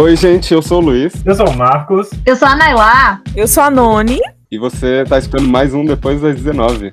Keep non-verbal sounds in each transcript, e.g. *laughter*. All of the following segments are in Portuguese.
Oi, gente, eu sou o Luiz. Eu sou o Marcos. Eu sou a Nailá. Eu sou a Noni. E você tá esperando mais um depois das 19.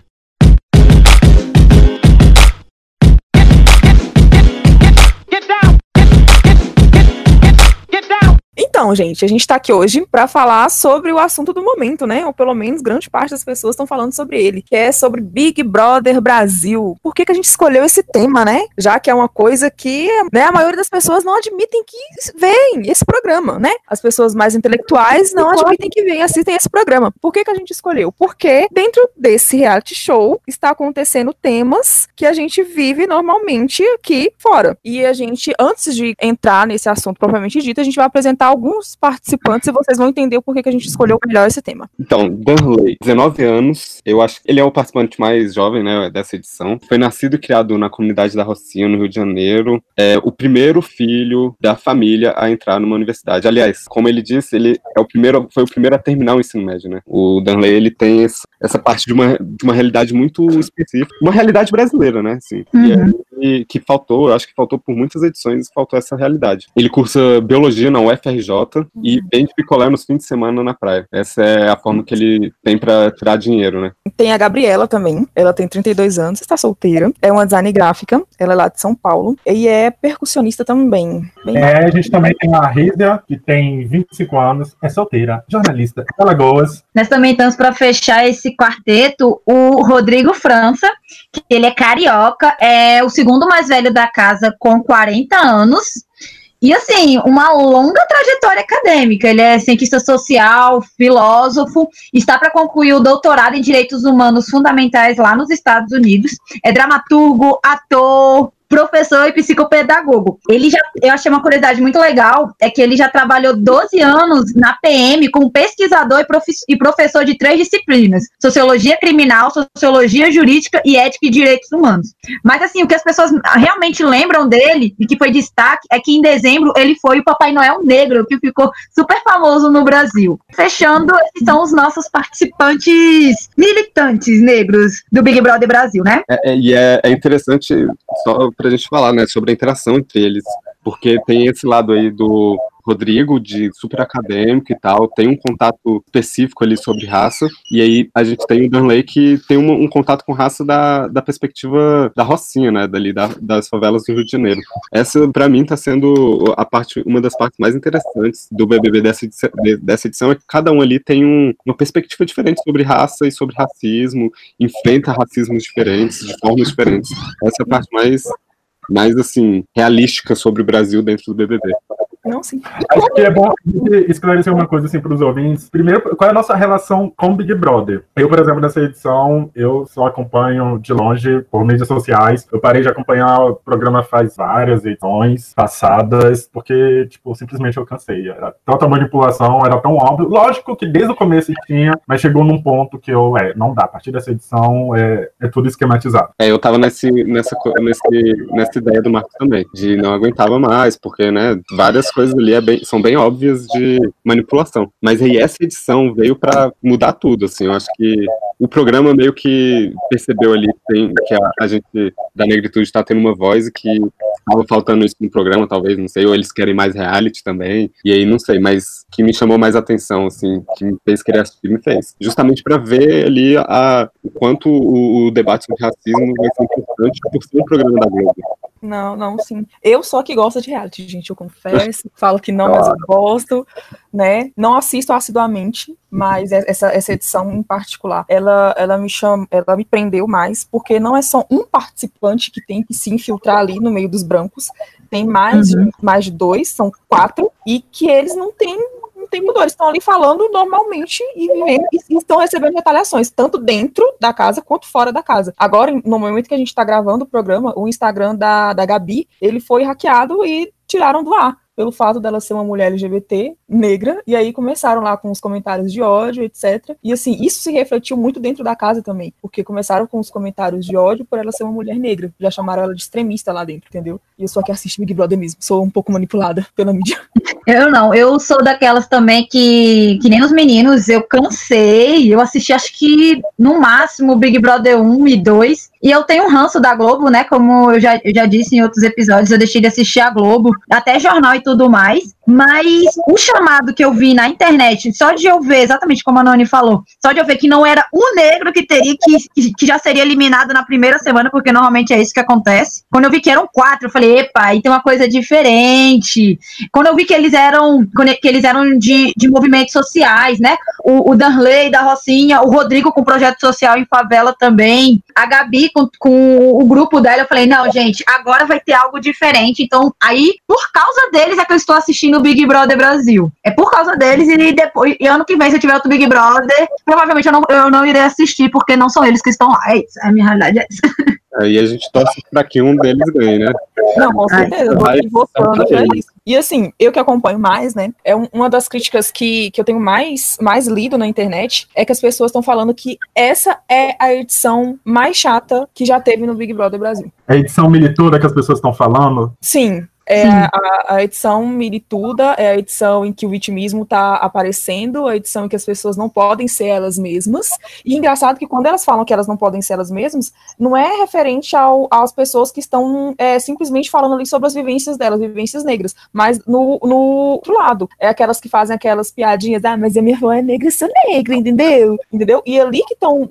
Então, gente, a gente está aqui hoje para falar sobre o assunto do momento, né? Ou pelo menos grande parte das pessoas estão falando sobre ele, que é sobre Big Brother Brasil. Por que, que a gente escolheu esse tema, né? Já que é uma coisa que né, a maioria das pessoas não admitem que veem esse programa, né? As pessoas mais intelectuais não admitem que veem, assistem esse programa. Por que, que a gente escolheu? Porque dentro desse reality show está acontecendo temas que a gente vive normalmente aqui fora. E a gente, antes de entrar nesse assunto propriamente dito, a gente vai apresentar alguns alguns participantes e vocês vão entender o porquê que a gente escolheu melhor esse tema. Então, Danley, 19 anos, eu acho que ele é o participante mais jovem, né, dessa edição. Foi nascido e criado na comunidade da Rocinha, no Rio de Janeiro. É o primeiro filho da família a entrar numa universidade. Aliás, como ele disse, ele é o primeiro, foi o primeiro a terminar o ensino médio, né? O Danley, ele tem esse, essa parte de uma, de uma realidade muito específica, uma realidade brasileira, né, assim. Uhum. E, que faltou, eu acho que faltou por muitas edições, faltou essa realidade. Ele cursa biologia na UFRJ, e vende picolé nos fins de semana na praia. Essa é a forma que ele tem para tirar dinheiro, né? Tem a Gabriela também, ela tem 32 anos, está solteira, é uma design gráfica, ela é lá de São Paulo, e é percussionista também. Bem é, a gente também tem a Rízia, que tem 25 anos, é solteira, jornalista, de Alagoas. Nós também estamos para fechar esse quarteto, o Rodrigo França, que ele é carioca, é o segundo mais velho da casa com 40 anos, e assim, uma longa trajetória acadêmica. Ele é cientista social, filósofo, está para concluir o doutorado em Direitos Humanos Fundamentais lá nos Estados Unidos. É dramaturgo, ator, professor e psicopedagogo. Ele já, eu achei uma curiosidade muito legal, é que ele já trabalhou 12 anos na PM como pesquisador e, e professor de três disciplinas: sociologia criminal, sociologia jurídica e ética e direitos humanos. Mas assim, o que as pessoas realmente lembram dele e que foi destaque é que em dezembro ele foi o Papai Noel Negro, que ficou super famoso no Brasil. Fechando, esses são os nossos participantes militantes negros do Big Brother Brasil, né? É, é, e é, é interessante só pra gente falar, né, sobre a interação entre eles, porque tem esse lado aí do Rodrigo, de super acadêmico e tal, tem um contato específico ali sobre raça, e aí a gente tem o Danley que tem um, um contato com raça da, da perspectiva da Rocinha, né, dali, da, das favelas do Rio de Janeiro. Essa, para mim, tá sendo a parte, uma das partes mais interessantes do BBB dessa edição, dessa edição é que cada um ali tem um, uma perspectiva diferente sobre raça e sobre racismo, enfrenta racismos diferentes, de formas diferentes. Essa é a parte mais mais assim, realística sobre o Brasil dentro do BBB. Não, sim. Acho que é bom esclarecer uma coisa assim para os ouvintes. Primeiro, qual é a nossa relação com o Big Brother? Eu, por exemplo, nessa edição, eu só acompanho de longe por mídias sociais. Eu parei de acompanhar o programa faz várias edições passadas, porque, tipo, simplesmente eu cansei. Era tanta manipulação, era tão óbvio. Lógico que desde o começo tinha, mas chegou num ponto que eu, é, não dá. A partir dessa edição, é, é tudo esquematizado. É, eu tava nesse, nessa, nesse, nessa ideia do Marcos também, de não aguentava mais, porque, né, várias coisas ali é bem, são bem óbvias de manipulação. Mas aí essa edição veio para mudar tudo, assim. Eu acho que o programa meio que percebeu ali tem, que a, a gente da negritude está tendo uma voz e que estava faltando isso no programa, talvez, não sei, ou eles querem mais reality também, e aí não sei, mas que me chamou mais atenção, assim, que me fez querer assistir, me fez. Justamente para ver ali a, o quanto o, o debate sobre racismo vai ser importante por ser um programa da Globo. Não, não, sim. Eu a que gosta de reality, gente, eu confesso. Falo que não, mas eu gosto, né? Não assisto assiduamente, mas essa, essa edição em particular, ela, ela me chama, ela me prendeu mais, porque não é só um participante que tem que se infiltrar ali no meio dos brancos, tem mais, uhum. mais de dois, são quatro, e que eles não têm não tem mudor, estão ali falando normalmente e e estão recebendo retaliações, tanto dentro da casa quanto fora da casa. Agora, no momento que a gente está gravando o programa, o Instagram da, da Gabi, ele foi hackeado e tiraram do ar pelo fato dela ser uma mulher LGBT negra, e aí começaram lá com os comentários de ódio, etc. E assim, isso se refletiu muito dentro da casa também, porque começaram com os comentários de ódio por ela ser uma mulher negra, já chamaram ela de extremista lá dentro, entendeu? E eu sou aqui assisto Big Brother mesmo, sou um pouco manipulada *laughs* pela mídia. Eu não, eu sou daquelas também que, que nem os meninos, eu cansei, eu assisti acho que no máximo Big Brother 1 e 2, e eu tenho um ranço da Globo, né, como eu já, eu já disse em outros episódios, eu deixei de assistir a Globo, até jornal e tudo mais, Mas o chamado que eu vi na internet, só de eu ver, exatamente como a Nani falou, só de eu ver que não era o negro que teria que, que já seria eliminado na primeira semana, porque normalmente é isso que acontece. Quando eu vi que eram quatro, eu falei, epa, aí tem uma coisa diferente. Quando eu vi que eles eram, que eles eram de, de movimentos sociais, né? O, o Darley da Rocinha, o Rodrigo com projeto social em favela também, a Gabi com, com o grupo dela, eu falei, não, gente, agora vai ter algo diferente. Então, aí, por causa deles é que eu estou assistindo o Big Brother Brasil. É por causa deles e depois, e ano que vem, se eu tiver outro Big Brother, provavelmente eu não, eu não irei assistir, porque não são eles que estão lá. É isso, a minha realidade é essa. Aí a gente torce para que um deles ganhe, né? Não, com certeza, eu vou votando pra isso. E assim, eu que acompanho mais, né? É uma das críticas que, que eu tenho mais, mais lido na internet é que as pessoas estão falando que essa é a edição mais chata que já teve no Big Brother Brasil. É a edição militura que as pessoas estão falando? Sim, é a, a, edição Mirituda, é a edição em que o vitimismo está aparecendo, a edição em que as pessoas não podem ser elas mesmas. E engraçado que quando elas falam que elas não podem ser elas mesmas, não é referente ao, às pessoas que estão é, simplesmente falando ali sobre as vivências delas, vivências negras, mas no, no outro lado, é aquelas que fazem aquelas piadinhas, ah, mas a minha avó é negra, eu sou negra, entendeu? Entendeu? E ali que estão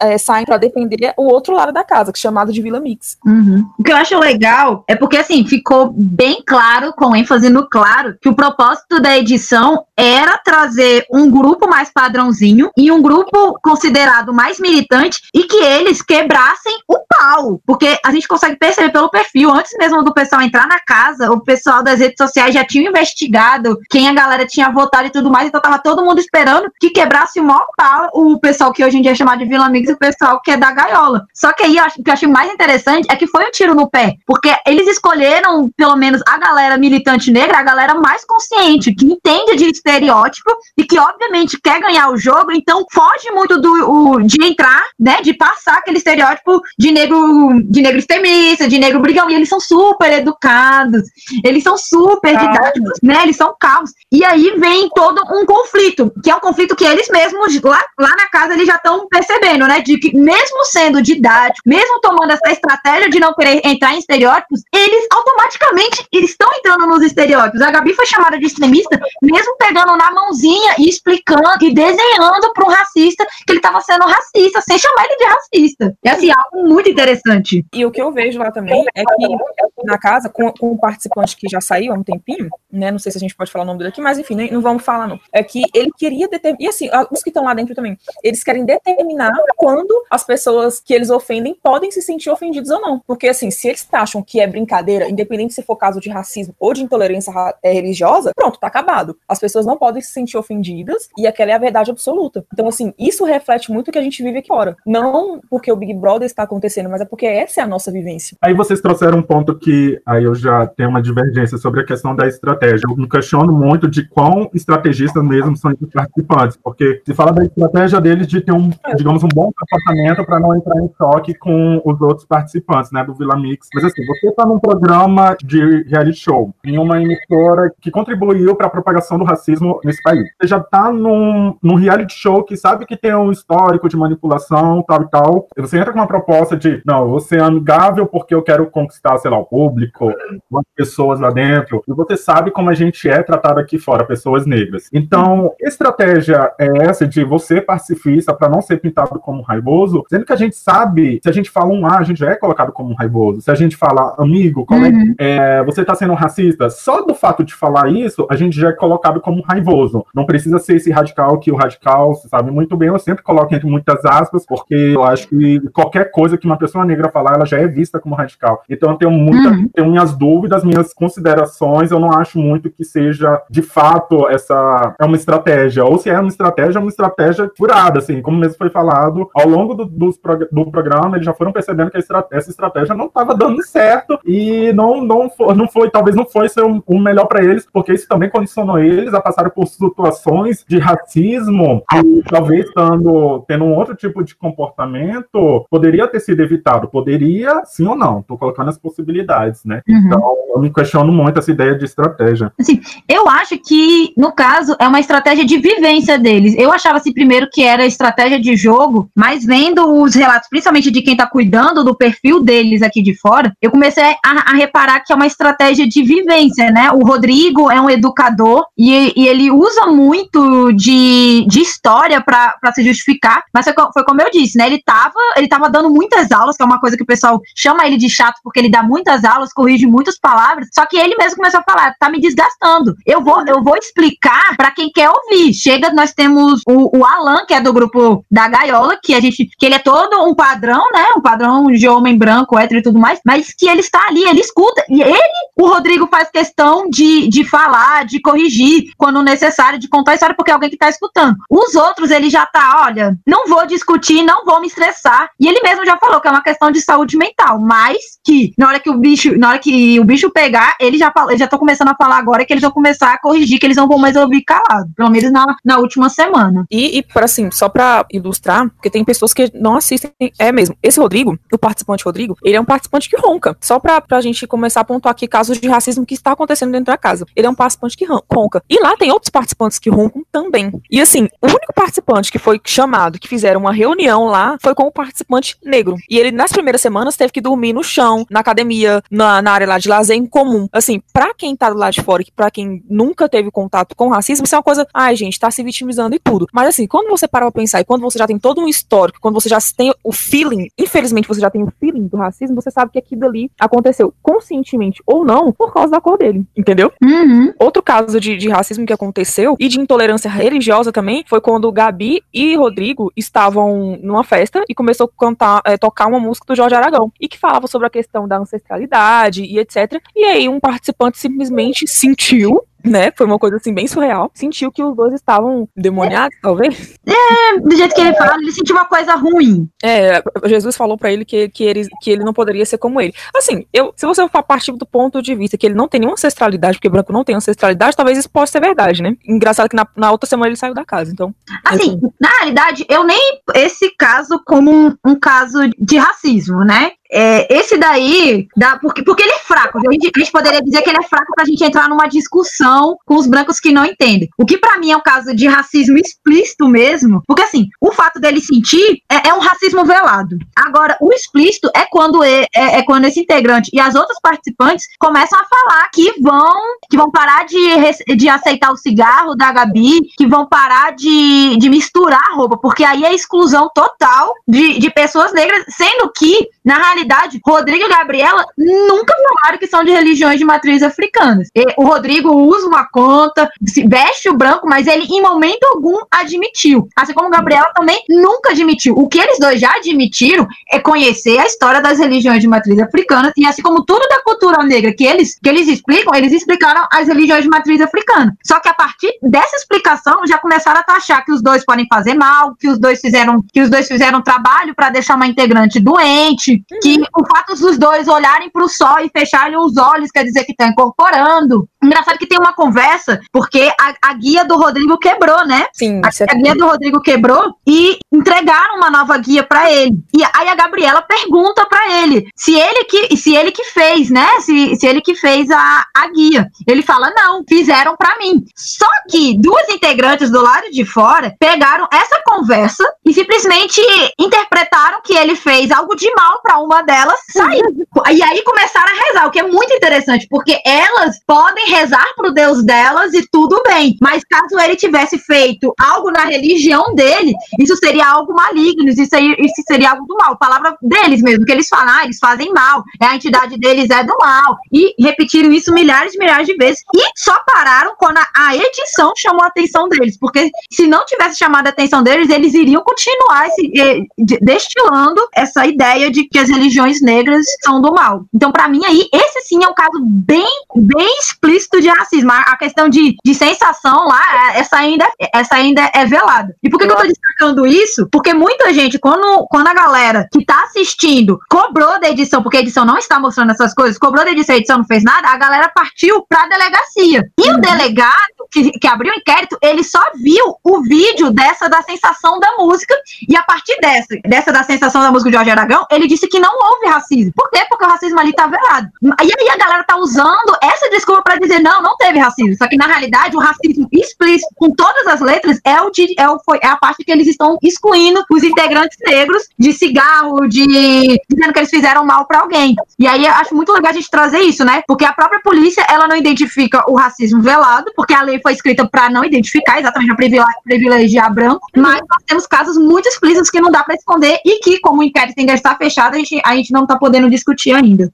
é, saem para defender o outro lado da casa, que é chamado de Vila Mix. Uhum. O que eu acho legal é porque, assim, ficou bem claro, com ênfase no claro, que o propósito da edição era trazer um grupo mais padrãozinho e um grupo considerado mais militante e que eles quebrassem o pau. Porque a gente consegue perceber pelo perfil, antes mesmo do pessoal entrar na casa, o pessoal das redes sociais já tinha investigado quem a galera tinha votado e tudo mais, então tava todo mundo esperando que quebrasse o maior pau o pessoal que hoje em dia é chamado de Vila Mix e o pessoal que é da gaiola. Só que aí o que eu achei mais interessante é que foi um tiro no pé, porque eles escolheram, pelo menos, menos a galera militante negra, a galera mais consciente, que entende de estereótipo e que, obviamente, quer ganhar o jogo, então foge muito do, o, de entrar, né, de passar aquele estereótipo de negro, de negro extremista, de negro brigão, e eles são super educados, eles são super didáticos, né, eles são calmos. E aí vem todo um conflito, que é um conflito que eles mesmos, lá, lá na casa, eles já estão percebendo, né, de que mesmo sendo didático, mesmo tomando essa estratégia de não querer entrar em estereótipos, eles automaticamente eles estão entrando nos estereótipos. A Gabi foi chamada de extremista, mesmo pegando na mãozinha e explicando e desenhando para um racista que ele estava sendo racista, sem chamar ele de racista. É assim, algo muito interessante. E o que eu vejo lá também é que na casa, com, com um participante que já saiu há um tempinho, né? Não sei se a gente pode falar o nome dele aqui, mas enfim, não vamos falar, não. É que ele queria determinar. E assim, os que estão lá dentro também, eles querem determinar quando as pessoas que eles ofendem podem se sentir ofendidos ou não. Porque, assim, se eles acham que é brincadeira, independente se for caso de racismo ou de intolerância é, religiosa, pronto, tá acabado. As pessoas não podem se sentir ofendidas e aquela é a verdade absoluta. Então, assim, isso reflete muito o que a gente vive aqui fora. Não porque o Big Brother está acontecendo, mas é porque essa é a nossa vivência. Aí vocês trouxeram um ponto que aí eu já tenho uma divergência sobre a questão da estratégia. Eu me questiono muito de quão estrategistas mesmo são esses participantes, porque se fala da estratégia deles de ter um, digamos, um bom comportamento para não entrar em choque com os outros participantes, né, do Vila Mix. Mas assim, você está num programa de reality show, em uma emissora que contribuiu para a propagação do racismo nesse país. Você já está num, num reality show que sabe que tem um histórico de manipulação, tal e tal. E você entra com uma proposta de, não, você é amigável porque eu quero conquistar, sei lá, o público, as pessoas lá dentro. E você sabe como a gente é tratado aqui fora, pessoas negras. Então, estratégia é essa de você pacifista para não ser pintado como raivoso, sendo que a gente sabe, se a gente fala um A, a gente já é colocado como raivoso. Se a gente fala amigo, colega, uhum. é, você está sendo racista, só do fato de falar isso, a gente já é colocado como raivoso. Não precisa ser esse radical que o radical, sabe muito bem, eu sempre coloco entre muitas aspas, porque eu acho que qualquer coisa que uma pessoa negra falar, ela já é vista como radical. Então eu tenho muita, uhum. tenho minhas dúvidas, minhas considerações, eu não acho muito que seja de fato essa é uma estratégia, ou se é uma estratégia, é uma estratégia furada, assim, como mesmo foi falado, ao longo do, do, do programa, eles já foram percebendo que essa estratégia não estava dando certo e não, não, foi, não foi, talvez não foi ser o melhor para eles, porque isso também condicionou eles a passar por situações de racismo e talvez estando, tendo um outro tipo de comportamento, poderia ter sido evitado, poderia, sim ou não, tô colocando as possibilidades, né? Uhum. Então, eu me questiono muito essa ideia de estratégia. Assim, eu acho que, no caso, é uma estratégia de vivência deles. Eu achava assim primeiro que era estratégia de jogo, mas vendo os relatos, principalmente de quem tá cuidando do perfil deles aqui de fora, eu comecei a, a reparar que é uma, estratégia de vivência, né? O Rodrigo é um educador e, e ele usa muito de, de história para se justificar, mas foi, foi, como eu disse, né? Ele tava, ele tava dando muitas aulas, que é uma coisa que o pessoal chama ele de chato porque ele dá muitas aulas, corrige muitas palavras, só que ele mesmo começou a falar, tá me desgastando. Eu vou, eu vou explicar para quem quer ouvir. Chega, nós temos o, o Alan, que é do grupo da Gaiola, que a gente, que ele é todo um padrão, né? Um padrão de homem branco, hétero e tudo mais, mas que ele está ali, ele escuta. E ele, o Rodrigo, faz questão de, de falar, de corrigir quando necessário, de contar a história, porque é alguém que está escutando. Os outros, ele já tá, olha, não vou discutir, não vou me estressar. E ele mesmo já falou que é uma questão de saúde mental, mas que na hora que o bicho, na hora que o bicho pegar, ele já fala, já tô começando a falar agora que eles vão começar a corrigir, que eles não vão mais ouvir calado, pelo menos na, na última semana. E, e assim, só para ilustrar, porque tem pessoas que não assistem, é mesmo. Esse Rodrigo, o participante Rodrigo, ele é um participante que ronca. Só pra, pra gente começar a pontuar aqui casos de racismo que está acontecendo dentro da casa. Ele é um participante que ronca. E lá tem outros participantes que roncam também. E assim, o único participante que foi chamado, que fizeram uma reunião lá, foi com o participante negro. E ele, nas primeiras semanas, teve que dormir no chão, na academia, na, na área lá de lazer em comum. Assim, pra quem tá do lado de fora, que pra quem nunca teve contato com racismo, isso é uma coisa, ai, gente, tá se vitimizando e tudo. Mas assim, quando você para pra pensar e quando você já tem todo um histórico, quando você já tem o feeling, infelizmente você já tem o feeling do racismo, você sabe que aquilo ali aconteceu conscientemente ou não por causa da cor dele, entendeu? Uhum. Outro caso de, de racismo que aconteceu e de intolerância religiosa também foi quando Gabi e Rodrigo estavam numa festa e começou a cantar, é, tocar uma música do Jorge Aragão e que falava sobre a questão da ancestralidade e etc. E aí um participante simplesmente sentiu né? Foi uma coisa assim bem surreal. Sentiu que os dois estavam demoniados, talvez. É, do jeito que ele fala, ele sentiu uma coisa ruim. É, Jesus falou para ele que, que, ele que ele não poderia ser como ele. Assim, eu, se você for partir do ponto de vista que ele não tem nenhuma ancestralidade, porque branco não tem ancestralidade, talvez isso possa ser verdade, né? Engraçado que na, na outra semana ele saiu da casa, então. Assim, na realidade, eu nem esse caso como um, um caso de racismo, né? É, esse daí, dá, porque, porque ele é fraco. A gente, a gente, poderia dizer que ele é fraco pra gente entrar numa discussão com os brancos que não entendem. O que para mim é um caso de racismo explícito mesmo, porque assim, o fato dele sentir é, é um racismo velado. Agora, o explícito é quando, é, é, quando esse integrante e as outras participantes começam a falar que vão, que vão parar de, de aceitar o cigarro da Gabi, que vão parar de, de misturar a roupa, porque aí é exclusão total de, de pessoas negras, sendo que, na realidade, realidade, Rodrigo e Gabriela nunca falaram que são de religiões de matriz africanas. O Rodrigo usa uma conta, veste o branco, mas ele em momento algum admitiu. Assim como Gabriela também nunca admitiu. O que eles dois já admitiram é conhecer a história das religiões de matriz africana e assim como tudo da cultura negra que eles que eles explicam, eles explicaram as religiões de matriz africana. Só que a partir dessa explicação já começaram a taxar que os dois podem fazer mal, que os dois fizeram que os dois fizeram trabalho para deixar uma integrante doente, que o fato dos dois olharem para o sol e fecharem os olhos quer dizer que estão incorporando. Engraçado que tem uma conversa, porque a, a guia do Rodrigo quebrou, né? Sim. A, a, guia do Rodrigo quebrou e entregaram uma nova guia para ele. E aí a Gabriela pergunta para ele se ele que se ele que fez, né? Se, se ele que fez a, a guia. Ele fala: "Não, fizeram para mim". Só que duas integrantes do lado de fora pegaram essa conversa e simplesmente interpretaram que ele fez algo de mal para uma delas sair. E aí começaram a rezar, o que é muito interessante, porque elas podem rezar pro Deus delas e tudo bem. Mas caso ele tivesse feito algo na religião dele, isso seria algo maligno, isso seria, isso seria algo do mal. Palavra deles mesmo, que eles falam, ah, eles fazem mal, é a entidade deles é do mal. E repetiram isso milhares e milhares de vezes. E só pararam quando a, a edição chamou a atenção deles, porque se não tivesse chamado a atenção deles, eles iriam continuar esse, eh, destilando essa ideia de que as religiões religiões negras são do mal. Então, para mim, aí, esse sim é um caso bem, bem explícito de racismo. A questão de, de sensação lá, essa ainda, essa ainda é velada. E por que, que eu tô destacando isso? Porque muita gente, quando, quando a galera que tá assistindo cobrou da edição, porque a edição não está mostrando essas coisas, cobrou da edição, a edição não fez nada, a galera partiu pra delegacia. E uhum. o delegado que, que abriu o inquérito, ele só viu o vídeo dessa da sensação da música, e a partir dessa, dessa da sensação da música de Jorge Aragão, ele disse que não houve racismo. Por quê? Porque o racismo ali tá velado. E aí a galera tá usando essa desculpa para dizer, não, não teve racismo. Só que na realidade o racismo explícito, com todas as letras, é, o, é, o, é a parte que eles estão excluindo os integrantes negros de cigarro, de dizendo que eles fizeram mal para alguém. E aí eu acho muito legal a gente trazer isso, né? Porque a própria polícia, ela não identifica o racismo velado, porque a lei foi escrita para não identificar exatamente para privilegiar branco, mas nós temos casos muito explícitos que não dá para esconder e que, como o inquérito ainda está fechado, a gente, a gente não está podendo discutir ainda.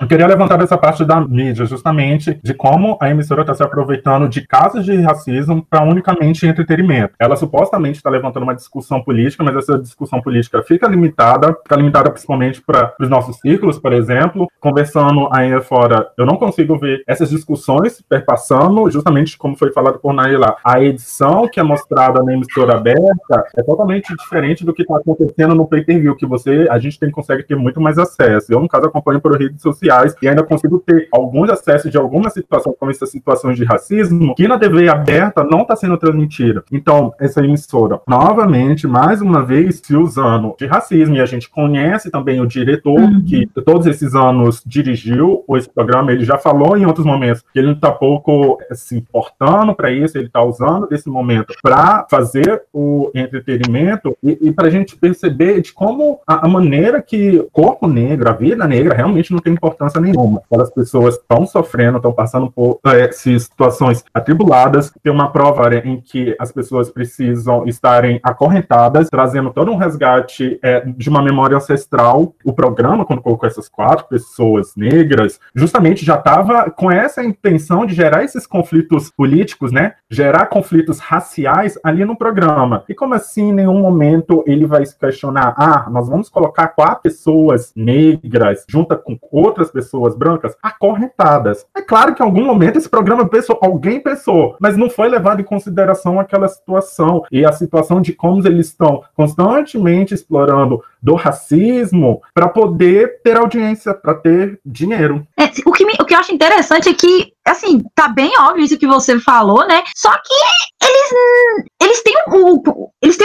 Eu queria levantar essa parte da mídia, justamente de como a emissora está se aproveitando de casos de racismo para unicamente entretenimento. Ela supostamente está levantando uma discussão política, mas essa discussão política fica limitada, fica limitada principalmente para os nossos círculos, por exemplo. Conversando aí fora, eu não consigo ver essas discussões perpassando, justamente como foi falado por Naila. A edição que é mostrada na emissora aberta é totalmente diferente do que está acontecendo no pay-per-view, que você, a gente tem, consegue ter muito mais acesso. Eu, no caso, acompanho por redes sociais e ainda consigo ter alguns acessos de algumas situações, como essas situações de racismo, que na TV aberta não está sendo transmitida. Então, essa emissora, novamente, mais uma vez, se usando de racismo, e a gente conhece também o diretor uhum. que todos esses anos dirigiu esse programa, ele já falou em outros momentos que ele está pouco se importando para isso, ele está usando desse momento para fazer o entretenimento e, e para a gente perceber de como a, a maneira que o corpo negro, a vida negra, realmente não tem importância nenhuma. Aquelas pessoas estão sofrendo, estão passando por é, situações atribuladas. Tem uma prova em que as pessoas precisam estarem acorrentadas, trazendo todo um resgate é, de uma memória ancestral. O programa, quando colocou essas quatro pessoas negras, justamente já estava com essa intenção de gerar esses conflitos políticos, né? Gerar conflitos raciais ali no programa. E como assim, em nenhum momento ele vai se questionar, ah, nós vamos colocar quatro pessoas negras junto com outras pessoas brancas acorrentadas. É claro que em algum momento esse programa pensou, alguém pensou, mas não foi levado em consideração aquela situação e a situação de como eles estão constantemente explorando do racismo para poder ter audiência, para ter dinheiro. É, o, que me, o que eu acho interessante é que assim, tá bem óbvio isso que você falou, né? Só que eles, eles têm um, eles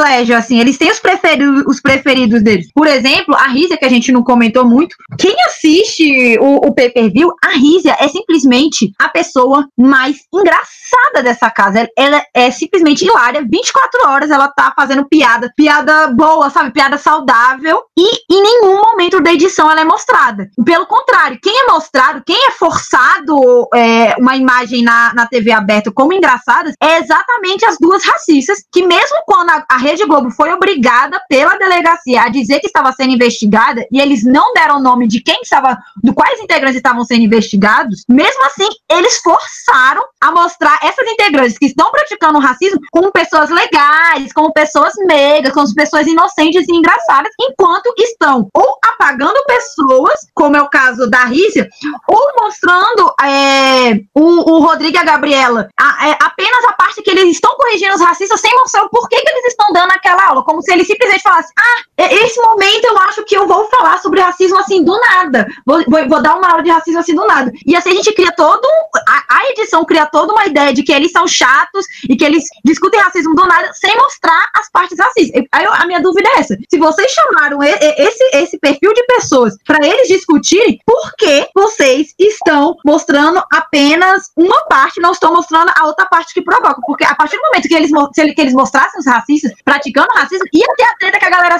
privilégio, assim, eles têm os preferidos, os preferidos deles. Por exemplo, a Rízia, que a gente não comentou muito, quem assiste o, o pay-per-view, a Rízia é simplesmente a pessoa mais engraçada dessa casa. Ela é simplesmente hilária, 24 horas ela tá fazendo piada, piada boa, sabe? Piada saudável, e em nenhum momento da edição ela é mostrada. Pelo contrário, quem é mostrado, quem é forçado é, uma imagem na, na TV aberta como engraçadas é exatamente as duas racistas, que mesmo quando a, a Rede Globo foi obrigada pela delegacia a dizer que estava sendo investigada, e eles não deram o nome de quem estava, do quais integrantes estavam sendo investigados, mesmo assim, eles forçaram a mostrar essas integrantes que estão praticando racismo como pessoas legais, como pessoas meigas, como pessoas inocentes e engraçadas, enquanto estão ou apagando pessoas, como é o caso da Rícia, ou mostrando é, o, o Rodrigo e a Gabriela, a, é, apenas a parte que eles estão corrigindo os racistas sem mostrar o porquê que eles estão dando aquela aula, como se eles simplesmente falassem, ah, esse momento eu acho que eu vou falar sobre racismo assim do nada, vou, vou, vou dar uma aula de racismo assim do nada. E assim a gente cria todo, a, a edição cria toda uma ideia de que eles são chatos e que eles discutem racismo do nada sem mostrar as partes racistas. Aí a minha dúvida é essa, se vocês chamaram esse, esse perfil de pessoas para eles discutirem, por que vocês estão mostrando apenas uma parte, não estou mostrando a outra parte que provoca. Porque a partir do momento que eles, que eles mostrassem os racistas praticando racismo, ia ter a treta que a galera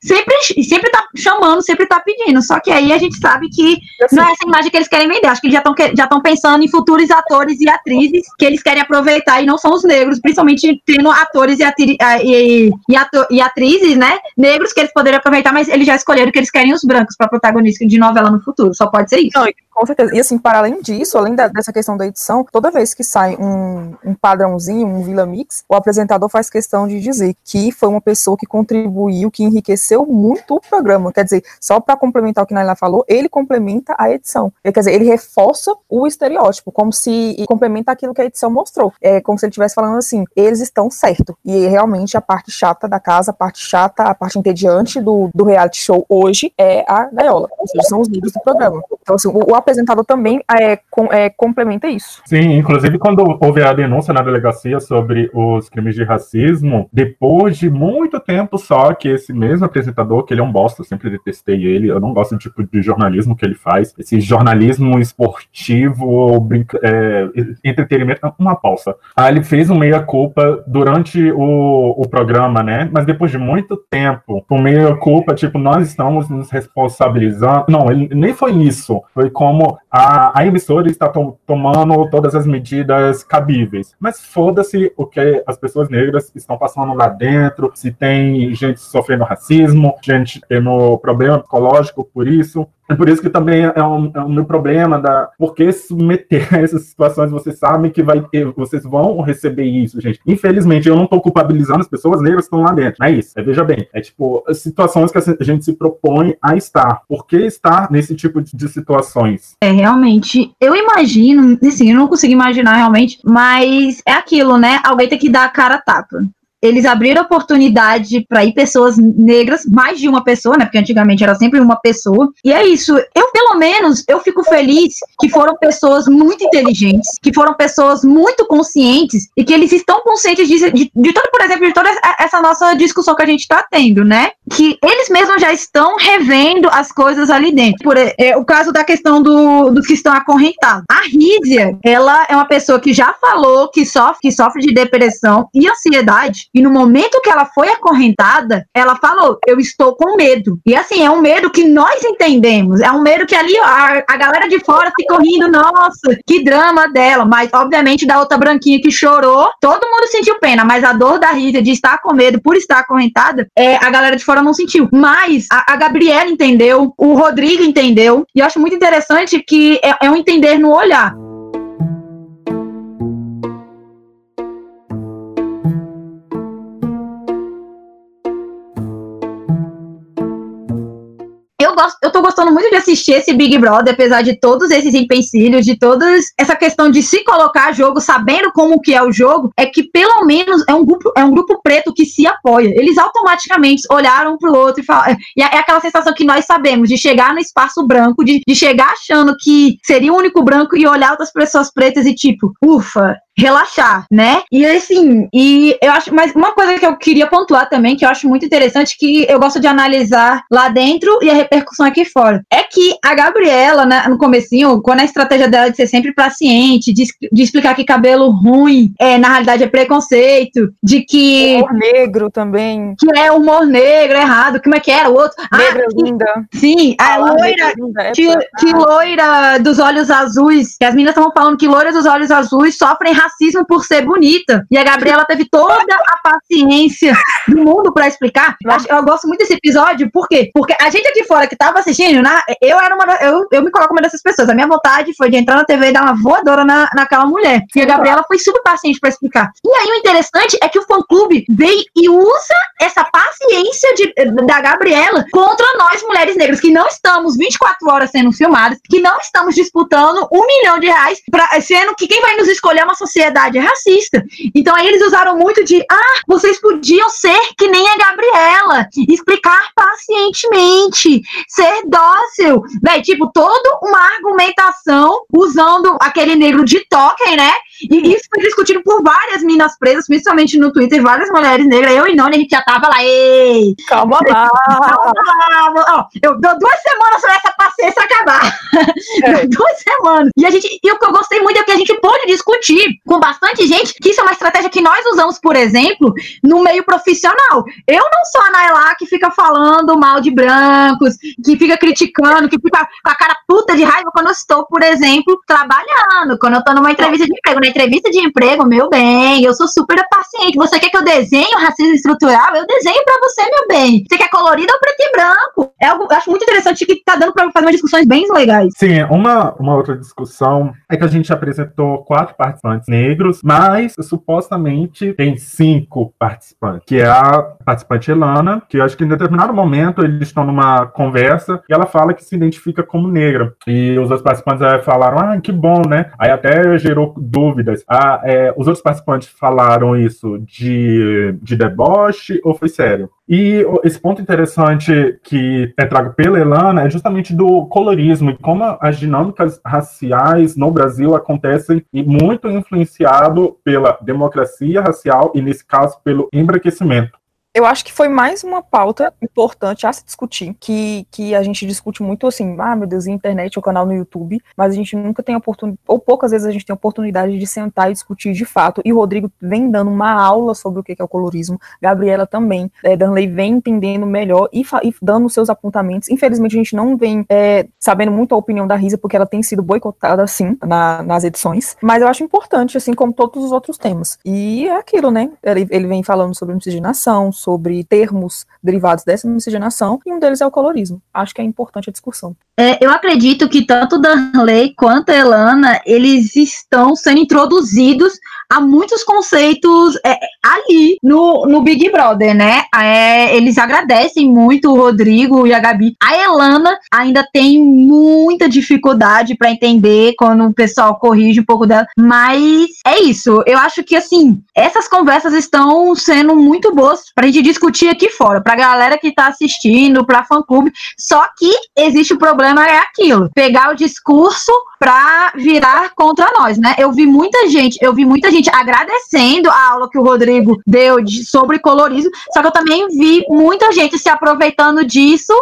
sempre, sempre tá chamando, sempre tá pedindo. Só que aí a gente sabe que não é essa imagem que eles querem vender. Acho que eles já estão já pensando em futuros atores e atrizes que eles querem aproveitar e não são os negros, principalmente tendo atores e, atri, e, e, ator, e atrizes, né, negros que eles poderiam aproveitar, mas eles já escolheram que eles querem os brancos para protagonista de novela no futuro. Só pode ser isso. Não, com certeza. E assim, para além disso, além da, dessa questão da edição, toda vez que sai um, um padrãozinho, um Vila Mix, o apresentador faz questão de dizer que foi uma pessoa que contribuiu, que enriqueceu muito o programa. Quer dizer, só para complementar o que Naila falou, ele complementa a edição. Quer dizer, ele reforça o estereótipo, como se complementa aquilo que a edição mostrou. É como se ele estivesse falando assim: eles estão certo. E realmente a parte chata da casa, a parte chata, a parte entediante do, do reality show hoje é a gaiola. Ou seja, são os livros do programa. Então, assim, o, o apresentador também é, com, é, complementa isso. Sim, inclusive quando houve a denúncia na delegacia sobre os crimes de racismo, depois de muito tempo só que esse mesmo apresentador, que ele é um bosta, eu sempre detestei ele, eu não gosto do tipo de jornalismo que ele faz, esse jornalismo esportivo, brinca, é, entretenimento, uma pausa. Aí ele fez um meia-culpa durante o, o programa, né? Mas depois de muito tempo, o meia-culpa, tipo, nós estamos nos responsabilizando. Não, ele nem foi isso. Foi como a, a emissora está to tomando todas as medidas cabíveis. Mas foda-se o que as pessoas negras estão passando lá dentro, se tem gente sofrendo racismo, gente tendo problema psicológico por isso. É por isso que também é um, é um meu problema da por que submeter a essas situações. Vocês sabem que vai ter, vocês vão receber isso, gente. Infelizmente, eu não estou culpabilizando as pessoas negras que estão lá dentro. Não é isso. É, veja bem, é tipo situações que a gente se propõe a estar. Por que estar nesse tipo de, de situações? É, realmente. Eu imagino, assim, eu não consigo imaginar realmente, mas é aquilo, né? Alguém tem que dar a cara a tapa eles abriram oportunidade para ir pessoas negras, mais de uma pessoa, né? Porque antigamente era sempre uma pessoa. E é isso. Eu, pelo menos, eu fico feliz que foram pessoas muito inteligentes, que foram pessoas muito conscientes e que eles estão conscientes de, de, de todo, por exemplo, de toda essa nossa discussão que a gente está tendo, né? Que eles mesmos já estão revendo as coisas ali dentro. Por é, o caso da questão do, dos que estão acorrentados. A Rízia, ela é uma pessoa que já falou que sofre, que sofre de depressão e ansiedade e no momento que ela foi acorrentada, ela falou: Eu estou com medo. E assim, é um medo que nós entendemos. É um medo que ali a, a galera de fora ficou rindo, nossa, que drama dela. Mas, obviamente, da outra branquinha que chorou, todo mundo sentiu pena. Mas a dor da Rita de estar com medo por estar acorrentada, é, a galera de fora não sentiu. Mas a, a Gabriela entendeu, o Rodrigo entendeu. E eu acho muito interessante que é, é um entender no olhar. Gosto, eu tô gostando muito de assistir esse Big Brother, apesar de todos esses empecilhos, de toda essa questão de se colocar jogo, sabendo como que é o jogo, é que pelo menos é um grupo, é um grupo preto que se apoia. Eles automaticamente olharam pro outro e falaram. E é aquela sensação que nós sabemos, de chegar no espaço branco, de, de chegar achando que seria o único branco e olhar outras pessoas pretas e tipo, ufa, relaxar, né? E assim, e eu acho, mas uma coisa que eu queria pontuar também, que eu acho muito interessante, que eu gosto de analisar lá dentro e a repercussão aqui fora, é que a Gabriela, né, no comecinho, quando a estratégia dela de ser sempre paciente, de, de explicar que cabelo ruim é, na realidade é preconceito, de que... Humor negro também. Que é humor negro, errado, como é que era o outro? Negra ah, linda. Sim, a loira, linda, é que, que loira dos olhos azuis, que as meninas estavam falando que loiras dos olhos azuis sofrem racismo por ser bonita. E a Gabriela teve toda a paciência do mundo para explicar. Eu, eu, gosto muito desse episódio, por quê? Porque a gente aqui fora que tava assistindo, né, eu era uma. Eu, eu me coloco uma dessas pessoas. A minha vontade foi de entrar na TV e dar uma voadora na, naquela mulher. E a Gabriela foi super paciente para explicar. E aí o interessante é que o fã-clube veio e usa essa paciência de, da Gabriela contra nós, mulheres negras, que não estamos 24 horas sendo filmadas, que não estamos disputando um milhão de reais, pra, sendo que quem vai nos escolher é uma sociedade sociedade racista. Então aí eles usaram muito de, ah, vocês podiam ser que nem a Gabriela, explicar pacientemente, ser dócil, né? Tipo, toda uma argumentação usando aquele negro de token, né? E isso foi discutido por várias minas presas, principalmente no Twitter, várias mulheres negras. Eu e Noni, a gente já tava lá, ei! Calma lá! Calma lá! Eu dou duas semanas pra essa paciência acabar. É. duas semanas. E, a gente, e o que eu gostei muito é que a gente pôde discutir com bastante gente, que isso é uma estratégia que nós usamos, por exemplo, no meio profissional. Eu não sou a Nailá que fica falando mal de brancos, que fica criticando, que fica com a cara puta de raiva quando eu estou, por exemplo, trabalhando, quando eu tô numa entrevista de emprego. Na entrevista de emprego, meu bem, eu sou super paciente. Você quer que eu desenhe o racismo estrutural? Eu desenho para você, meu bem. Você quer colorido ou preto e branco? É algo, eu acho muito interessante que tá dando para fazer umas discussões bem legais. Sim, uma, uma outra discussão é que a gente apresentou quatro participantes negros, mas supostamente tem cinco participantes, que é a participante Elana, que eu acho que em determinado momento eles estão numa conversa e ela fala que se identifica como negra. E os outros participantes é, falaram, ah, que bom, né? Aí até gerou dúvidas. Ah, é, os outros participantes falaram isso de, de deboche ou foi sério? E esse ponto interessante que é trago pela Elana é justamente do colorismo e como as dinâmicas raciais no Brasil acontecem e muito influenciado pela democracia racial e, nesse caso, pelo embranquecimento eu acho que foi mais uma pauta importante a se discutir, que, que a gente discute muito assim, ah, meu Deus, internet, o canal no YouTube, mas a gente nunca tem oportunidade, ou poucas vezes a gente tem oportunidade de sentar e discutir de fato, e o Rodrigo vem dando uma aula sobre o que é o colorismo, Gabriela também, é, Danley vem entendendo melhor e, e dando seus apontamentos, infelizmente a gente não vem é, sabendo muito a opinião da Risa, porque ela tem sido boicotada, assim, na, nas edições, mas eu acho importante, assim como todos os outros temas, e é aquilo, né, ele, ele vem falando sobre miscigenação, sobre termos derivados dessa miscigenação, e um deles é o colorismo. Acho que é importante a discussão. É, eu acredito que tanto Danley quanto Elana, eles estão sendo introduzidos a muitos conceitos é, ali no, no Big Brother, né? É, eles agradecem muito o Rodrigo e a Gabi. A Elana ainda tem muita dificuldade para entender quando o pessoal corrige um pouco dela, mas é isso. Eu acho que assim, essas conversas estão sendo muito boas pra gente discutir aqui fora, pra galera que tá assistindo, pra fã clube. Só que existe o problema é aquilo, pegar o discurso pra virar contra nós, né? Eu vi muita gente, eu vi muita gente agradecendo a aula que o Rodrigo deu de, sobre colorismo, só que eu também vi muita gente se aproveitando disso,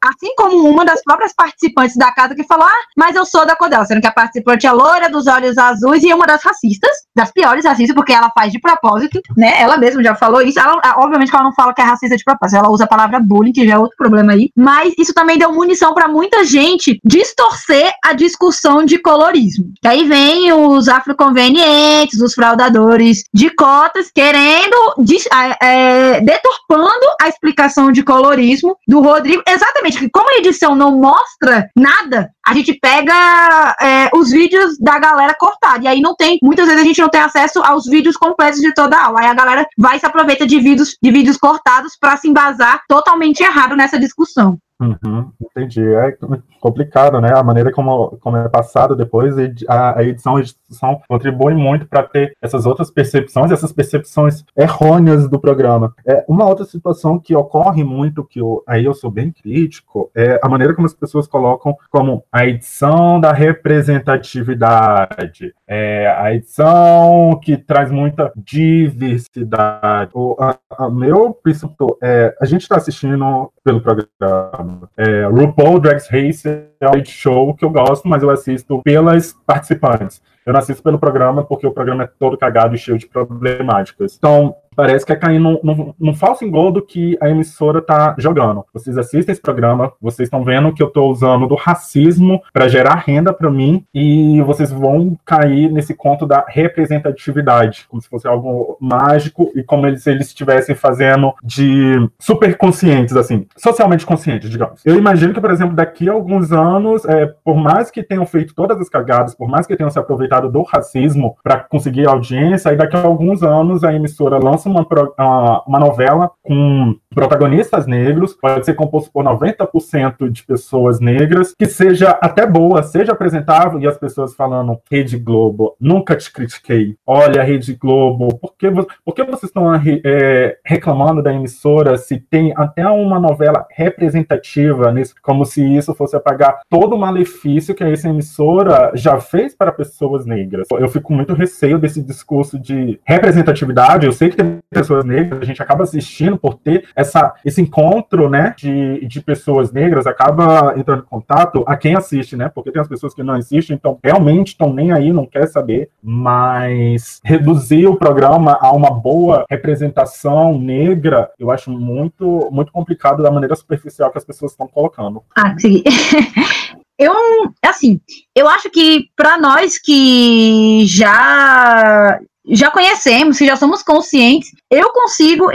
assim como uma das próprias participantes da casa que falou: Ah, mas eu sou da Codel, sendo que a participante é loira, dos olhos azuis e é uma das racistas, das piores racistas, porque ela faz de propósito, né? Ela mesma já falou isso. Ela, obviamente que ela não fala que é racista de propósito, ela usa a palavra bullying, que já é outro problema aí, mas isso também deu munição para muita gente distorcer a discussão de colorismo. E aí vem os afroconvenientes, os fraudadores de cotas, querendo, é, deturpando a explicação de colorismo do Rodrigo. Exatamente, como a edição não mostra nada, a gente pega é, os vídeos da galera cortada. E aí não tem, muitas vezes a gente não tem acesso aos vídeos completos de toda a aula. Aí a galera vai se aproveita de vídeos, de vídeos cortados para se embasar totalmente errado nessa discussão. Uhum, entendi. É complicado, né? A maneira como, como é passado depois, a, a edição, a edição contribui muito para ter essas outras percepções, essas percepções errôneas do programa. É, uma outra situação que ocorre muito, que eu, aí eu sou bem crítico, é a maneira como as pessoas colocam como a edição da representatividade, é, a edição que traz muita diversidade. O a, a meu princípio é, a gente está assistindo pelo programa é, RuPaul Drag Race é um show que eu gosto, mas eu assisto pelas participantes. Eu não assisto pelo programa porque o programa é todo cagado e cheio de problemáticas. Então, parece que é cair num, num, num falso engodo que a emissora tá jogando. Vocês assistem esse programa, vocês estão vendo que eu tô usando do racismo para gerar renda para mim e vocês vão cair nesse conto da representatividade, como se fosse algo mágico e como eles eles estivessem fazendo de super conscientes, assim, socialmente conscientes, digamos. Eu imagino que, por exemplo, daqui a alguns anos, é, por mais que tenham feito todas as cagadas, por mais que tenham se aproveitado do racismo para conseguir audiência, aí daqui a alguns anos a emissora lança uma, uma novela com protagonistas negros, pode ser composto por 90% de pessoas negras, que seja até boa, seja apresentável, e as pessoas falando, Rede Globo, nunca te critiquei. Olha, Rede Globo, por que, por que vocês estão é, reclamando da emissora se tem até uma novela representativa nisso, como se isso fosse apagar todo o malefício que essa emissora já fez para pessoas negras. Eu fico com muito receio desse discurso de representatividade, eu sei que tem pessoas negras, a gente acaba assistindo por ter essa, esse encontro, né, de, de pessoas negras, acaba entrando em contato a quem assiste, né, porque tem as pessoas que não assistem, então realmente estão nem aí, não quer saber, mas reduzir o programa a uma boa representação negra, eu acho muito, muito complicado da maneira superficial que as pessoas estão colocando. Ah, sim. *laughs* eu, assim, eu acho que para nós que já já conhecemos, que já somos conscientes, eu consigo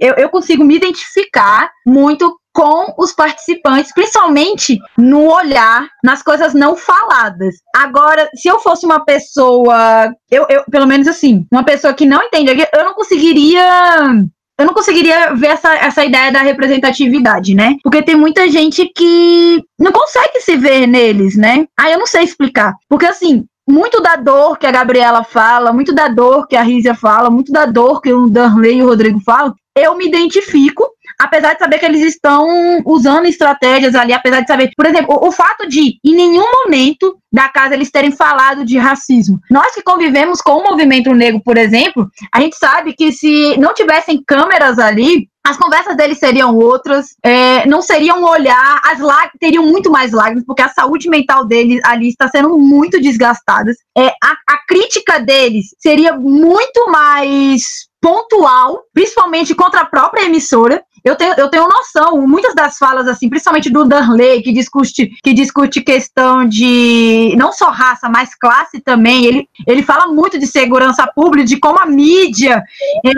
eu, eu consigo me identificar muito com os participantes, principalmente no olhar, nas coisas não faladas. Agora, se eu fosse uma pessoa, eu, eu pelo menos assim, uma pessoa que não entende, eu não conseguiria eu não conseguiria ver essa, essa ideia da representatividade, né? Porque tem muita gente que não consegue se ver neles, né? Aí eu não sei explicar. Porque assim, muito da dor que a Gabriela fala, muito da dor que a Rízia fala, muito da dor que o Darley e o Rodrigo falam, eu me identifico, apesar de saber que eles estão usando estratégias ali, apesar de saber, por exemplo, o, o, fato de em nenhum momento da casa eles terem falado de racismo. Nós que convivemos com o movimento negro, por exemplo, a gente sabe que se não tivessem câmeras ali, as conversas deles seriam outras, é, não seriam um olhar, as lágrimas teriam muito mais lágrimas, porque a saúde mental deles ali está sendo muito desgastada. É, a, a crítica deles seria muito mais pontual, principalmente contra a própria emissora, eu tenho, eu tenho noção, muitas das falas, assim, principalmente do Darley, que discute, que discute questão de não só raça, mas classe também. Ele, ele fala muito de segurança pública, de como a mídia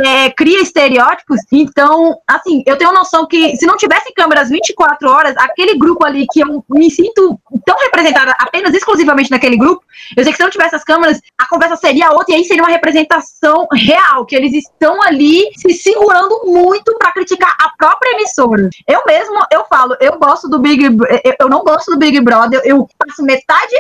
é, cria estereótipos. Então, assim, eu tenho noção que se não tivesse câmeras 24 horas, aquele grupo ali que eu me sinto tão representada apenas exclusivamente naquele grupo, eu sei que se não tivesse as câmeras, a conversa seria outra e aí seria uma representação real, que eles estão ali se segurando muito para criticar a própria emissora. Eu mesmo, eu falo, eu gosto do Big eu não gosto do Big Brother, eu passo metade,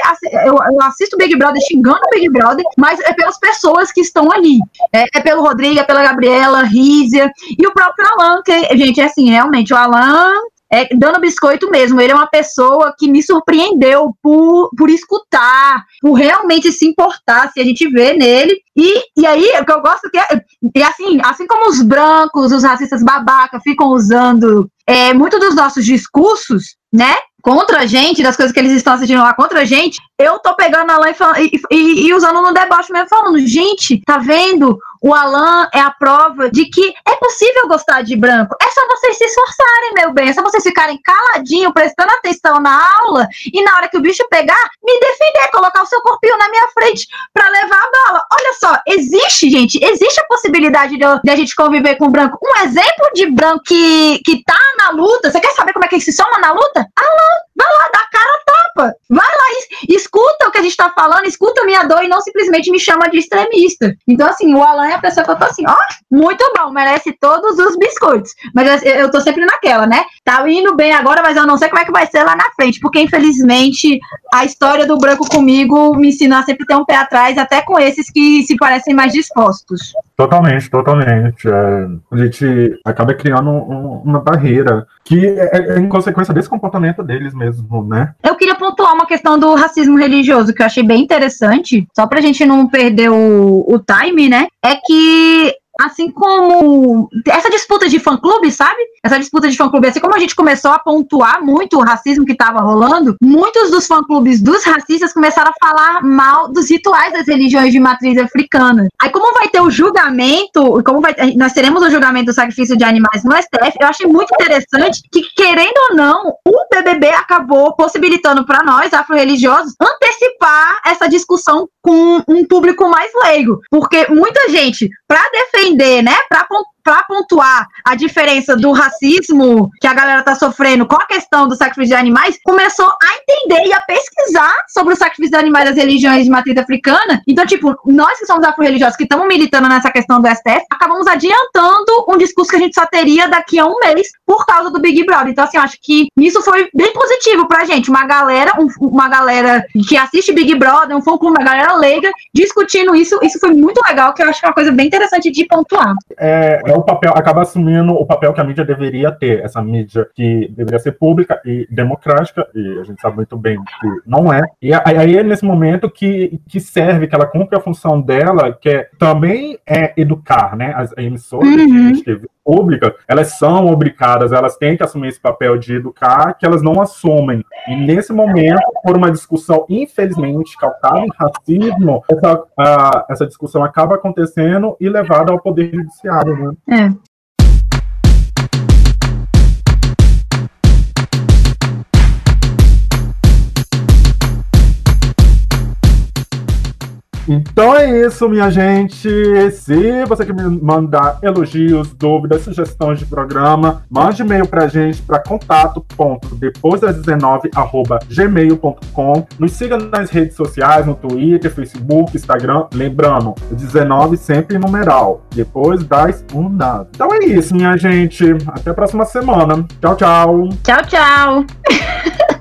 eu, eu assisto Big Brother xingando o Big Brother, mas é pelas pessoas que estão ali. É, é pelo Rodrigo, é pela Gabriela, Rízia e o próprio Alan, que, gente, é assim, realmente, o Alan é, dando biscoito mesmo. Ele é uma pessoa que me surpreendeu por, por escutar, por realmente se importar, se a gente vê nele. E, e aí, o que eu gosto que é, e assim, assim como os brancos, os racistas babaca ficam usando é, muito dos nossos discursos, né? Contra a gente, das coisas que eles estão assistindo lá contra a gente, eu tô pegando a lã e, e, e, usando no deboche mesmo, falando, gente, tá vendo? O Alan é a prova de que é possível gostar de branco. É só vocês se esforçarem, meu bem. É só vocês ficarem caladinho, prestando atenção na aula e na hora que o bicho pegar, me defender, colocar o seu corpinho na minha frente para levar a bala. Olha só, existe, gente, existe a possibilidade de, de, a gente conviver com branco. Um exemplo de branco que, que tá na luta. Você quer saber como é que se soma na luta? Alan, vai lá, dá a cara a Vai lá, escuta o que a gente tá falando, escuta a minha dor e não simplesmente me chama de extremista. Então, assim, o Alan é a pessoa que eu tô assim, ó, muito bom, merece todos os biscoitos. Mas eu, eu tô sempre naquela, né? Tá indo bem agora, mas eu não sei como é que vai ser lá na frente, porque infelizmente a história do branco comigo me ensina a sempre ter um pé atrás, até com esses que se parecem mais dispostos. Totalmente, totalmente. É, a gente acaba criando um, uma barreira que é, é, em consequência desse comportamento deles mesmo, né? Eu queria pontuar uma questão do racismo religioso que eu achei bem interessante, só pra gente não perder o, o time, né? É que assim como essa disputa de fã-clube, sabe? Essa disputa de fã-clube, assim como a gente começou a pontuar muito o racismo que estava rolando, muitos dos fã-clubes dos racistas começaram a falar mal dos rituais das religiões de matriz africana. Aí como vai ter o julgamento, como vai, nós teremos o julgamento do sacrifício de animais no STF, eu achei muito interessante que, querendo ou não, o BBB acabou possibilitando para nós, afro-religiosos, antecipar essa discussão com um público mais leigo, porque muita gente, para defender, né, para para pontuar a diferença do racismo que a galera tá sofrendo com a questão do sacrifício de animais, começou a entender e a pesquisar sobre o sacrifício de animais das religiões de matriz africana. Então, tipo, nós que somos afro-religiosos, que estamos militando nessa questão do STF, acabamos adiantando um discurso que a gente só teria daqui a um mês por causa do Big Brother. Então, assim, eu acho que isso foi bem positivo pra gente. Uma galera, um, uma galera que assiste Big Brother, um fã uma galera leiga, discutindo isso, isso foi muito legal, que eu acho que é uma coisa bem interessante de pontuar. É, é o papel, acaba assumindo o papel que a mídia deveria ter, essa mídia que deveria ser pública e democrática, e a gente sabe muito bem que não é. E aí é nesse momento que, que serve, que ela cumpre a função dela, que é também é educar, né? As emissoras uhum. de TV pública, elas são obrigadas, elas têm que assumir esse papel de educar, que elas não assumem. E nesse momento, por uma discussão, infelizmente, calcada em racismo, essa, a, essa discussão acaba acontecendo e levada ao poder judiciário. Né? É. Então é isso, minha gente. Se você quer me mandar elogios, dúvidas, sugestões de programa, mande e-mail pra gente para contato.depois das 19 gmail.com. Nos siga nas redes sociais, no Twitter, Facebook, Instagram. Lembrando, 19 sempre numeral. Depois das um dado. Então é isso, minha gente. Até a próxima semana. Tchau, tchau. Tchau, tchau. *laughs*